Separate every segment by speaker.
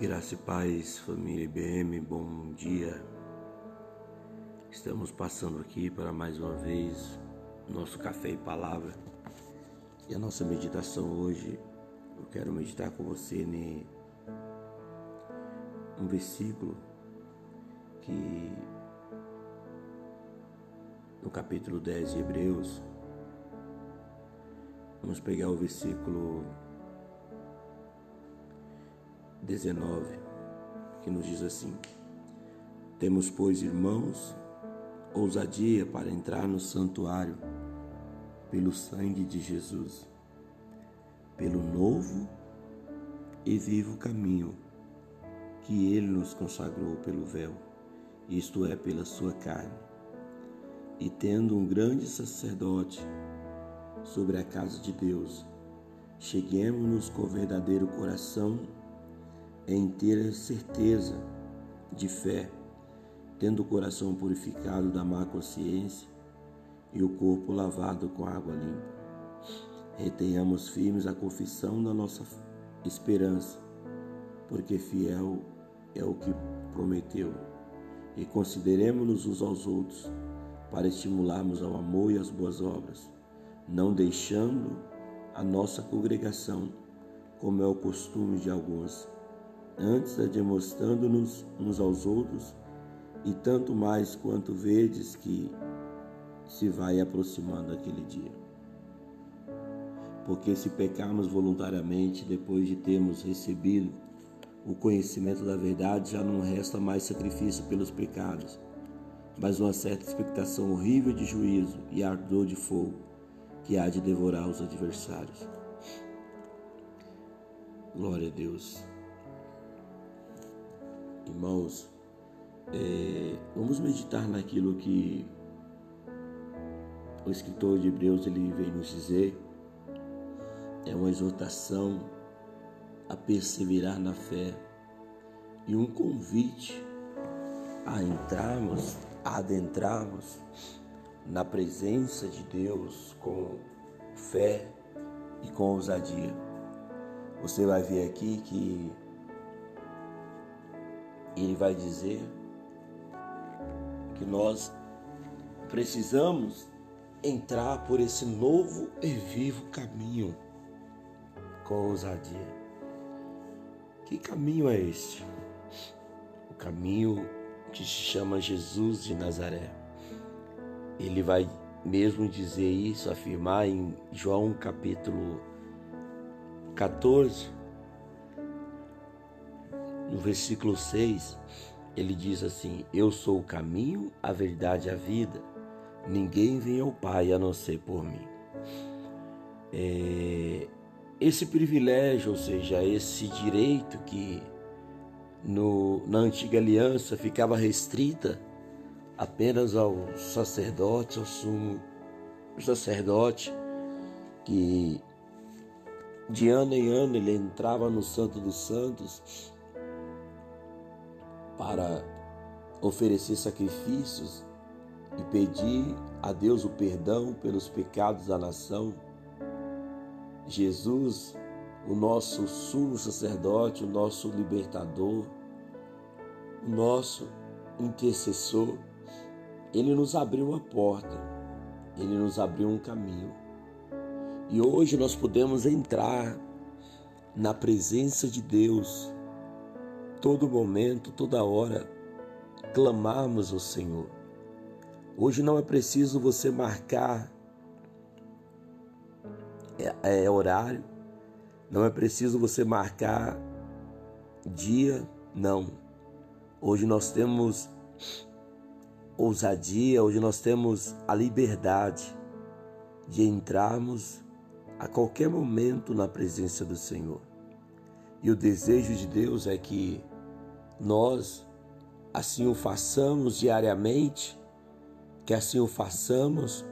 Speaker 1: Graça e paz, família IBM, bom dia. Estamos passando aqui para mais uma vez nosso café e palavra. E a nossa meditação hoje, eu quero meditar com você em um versículo que no capítulo 10 de Hebreus, vamos pegar o versículo 19, que nos diz assim: Temos, pois, irmãos, ousadia para entrar no santuário pelo sangue de Jesus, pelo novo e vivo caminho que ele nos consagrou pelo véu, isto é, pela sua carne. E tendo um grande sacerdote sobre a casa de Deus, cheguemos-nos com verdadeiro coração em ter certeza de fé, tendo o coração purificado da má consciência e o corpo lavado com água limpa. Retenhamos firmes a confissão da nossa esperança, porque fiel é o que prometeu. E consideremos-nos uns aos outros para estimularmos ao amor e às boas obras, não deixando a nossa congregação, como é o costume de alguns antes demonstrando-nos uns aos outros, e tanto mais quanto vedes que se vai aproximando aquele dia. Porque se pecarmos voluntariamente depois de termos recebido o conhecimento da verdade, já não resta mais sacrifício pelos pecados, mas uma certa expectação horrível de juízo e ardor de fogo que há de devorar os adversários. Glória a Deus. Irmãos, é, vamos meditar naquilo que o escritor de Hebreus ele vem nos dizer. É uma exortação a perseverar na fé e um convite a entrarmos, a adentrarmos na presença de Deus com fé e com ousadia. Você vai ver aqui que ele vai dizer que nós precisamos entrar por esse novo e vivo caminho com ousadia. Que caminho é este? O caminho que se chama Jesus de Nazaré. Ele vai mesmo dizer isso, afirmar em João capítulo 14, no versículo 6, ele diz assim: Eu sou o caminho, a verdade e a vida. Ninguém vem ao Pai a não ser por mim. É, esse privilégio, ou seja, esse direito que no, na antiga aliança ficava restrita apenas ao sacerdote, ao sumo sacerdote, que de ano em ano ele entrava no Santo dos Santos para oferecer sacrifícios e pedir a Deus o perdão pelos pecados da nação. Jesus, o nosso sumo sacerdote, o nosso libertador, o nosso intercessor, ele nos abriu uma porta, ele nos abriu um caminho. E hoje nós podemos entrar na presença de Deus todo momento, toda hora, clamarmos ao Senhor. Hoje não é preciso você marcar é, é, horário, não é preciso você marcar dia, não. Hoje nós temos ousadia, hoje nós temos a liberdade de entrarmos a qualquer momento na presença do Senhor. E o desejo de Deus é que nós assim o façamos diariamente, que assim o façamos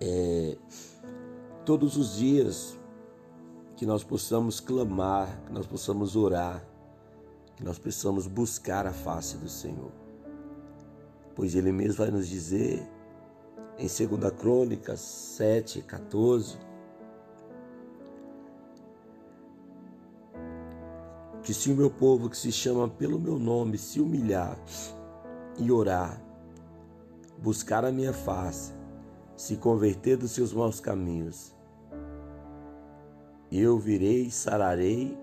Speaker 1: é, todos os dias, que nós possamos clamar, que nós possamos orar, que nós possamos buscar a face do Senhor. Pois Ele mesmo vai nos dizer em 2 Crônicas 7, 14, que se o meu povo que se chama pelo meu nome se humilhar e orar, buscar a minha face, se converter dos seus maus caminhos, eu virei, sararei,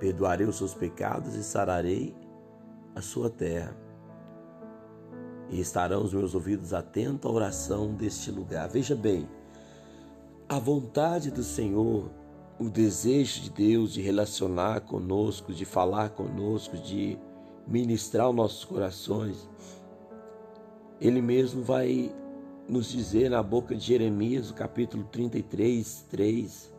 Speaker 1: perdoarei os seus pecados e sararei a sua terra. E estarão os meus ouvidos atentos à oração deste lugar. Veja bem, a vontade do Senhor, o desejo de Deus de relacionar conosco, de falar conosco, de ministrar os nossos corações, Ele mesmo vai nos dizer na boca de Jeremias, no capítulo 33, 3,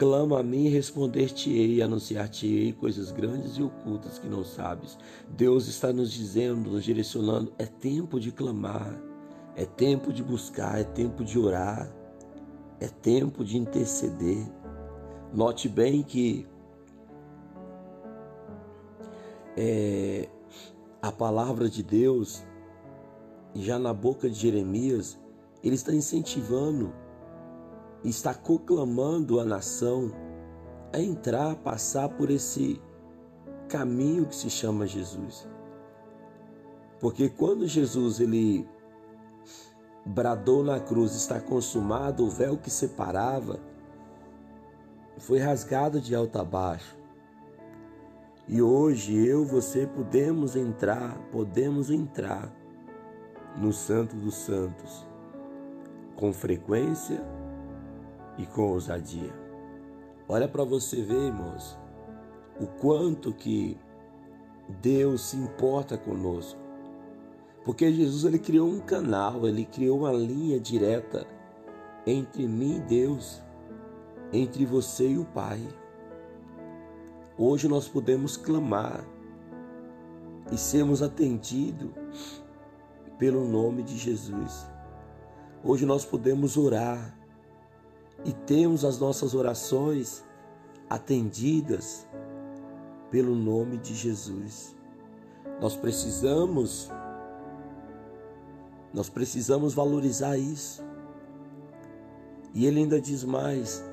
Speaker 1: Clama a mim e responder-te-ei, anunciar-te-ei coisas grandes e ocultas que não sabes. Deus está nos dizendo, nos direcionando: é tempo de clamar, é tempo de buscar, é tempo de orar, é tempo de interceder. Note bem que é, a palavra de Deus, já na boca de Jeremias, ele está incentivando está conclamando a nação a entrar, passar por esse caminho que se chama Jesus. Porque quando Jesus ele bradou na cruz, está consumado, o véu que separava foi rasgado de alto a baixo. E hoje eu, você podemos entrar, podemos entrar no Santo dos Santos com frequência e com ousadia. Olha para você ver, irmãos, o quanto que Deus se importa conosco. Porque Jesus ele criou um canal, ele criou uma linha direta entre mim e Deus, entre você e o Pai. Hoje nós podemos clamar e sermos atendidos pelo nome de Jesus. Hoje nós podemos orar e temos as nossas orações atendidas pelo nome de Jesus. Nós precisamos nós precisamos valorizar isso. E ele ainda diz mais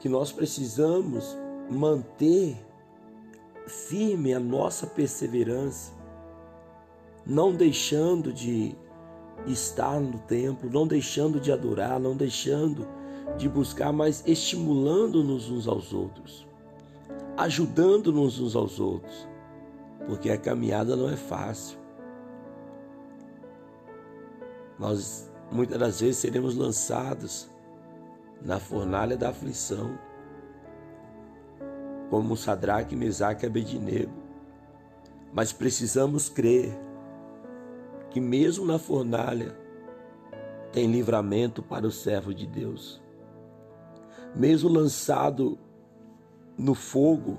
Speaker 1: que nós precisamos manter firme a nossa perseverança, não deixando de estar no templo, não deixando de adorar, não deixando de buscar, mas estimulando-nos uns aos outros, ajudando-nos uns aos outros, porque a caminhada não é fácil. Nós muitas das vezes seremos lançados na fornalha da aflição, como Sadraque, Mesaque e Abednego, mas precisamos crer que mesmo na fornalha tem livramento para o servo de Deus. Mesmo lançado no fogo,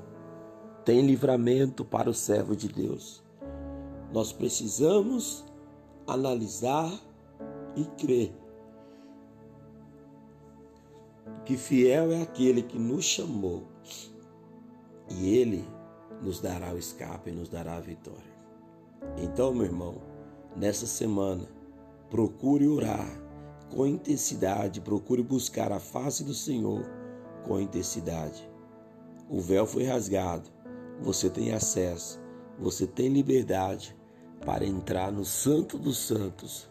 Speaker 1: tem livramento para o servo de Deus. Nós precisamos analisar e crer que fiel é aquele que nos chamou e ele nos dará o escape, nos dará a vitória. Então, meu irmão, nessa semana, procure orar com intensidade, procure buscar a face do Senhor com intensidade. O véu foi rasgado, você tem acesso, você tem liberdade para entrar no Santo dos Santos,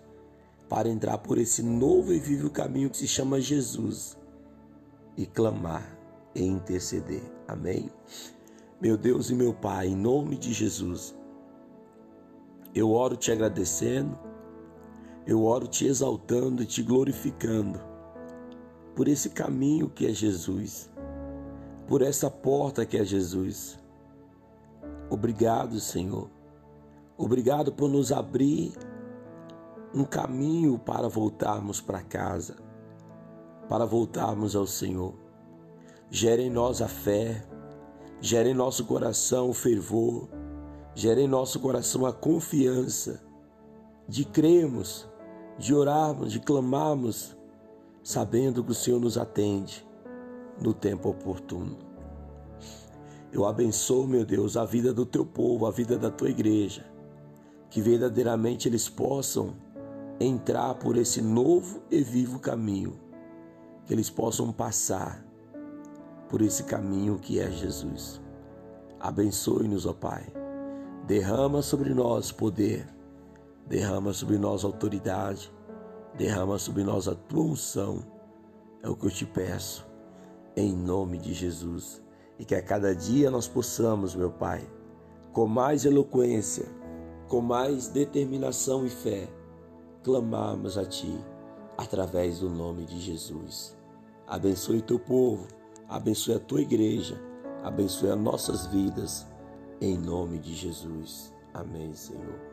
Speaker 1: para entrar por esse novo e vivo caminho que se chama Jesus e clamar e interceder. Amém? Meu Deus e meu Pai, em nome de Jesus, eu oro te agradecendo, eu oro te exaltando e te glorificando por esse caminho que é Jesus, por essa porta que é Jesus. Obrigado, Senhor. Obrigado por nos abrir um caminho para voltarmos para casa, para voltarmos ao Senhor. Gere em nós a fé, gere em nosso coração o fervor, gere em nosso coração a confiança de crermos, de orarmos, de clamarmos, sabendo que o Senhor nos atende no tempo oportuno. Eu abençoo, meu Deus, a vida do teu povo, a vida da tua igreja, que verdadeiramente eles possam entrar por esse novo e vivo caminho, que eles possam passar por esse caminho que é Jesus. Abençoe-nos, ó Pai. Derrama sobre nós poder, derrama sobre nós autoridade, derrama sobre nós a tua unção. É o que eu te peço, em nome de Jesus. E que a cada dia nós possamos, meu Pai, com mais eloquência, com mais determinação e fé, clamarmos a Ti através do nome de Jesus. Abençoe teu povo, abençoe a tua igreja, abençoe as nossas vidas, em nome de Jesus. Amém, Senhor.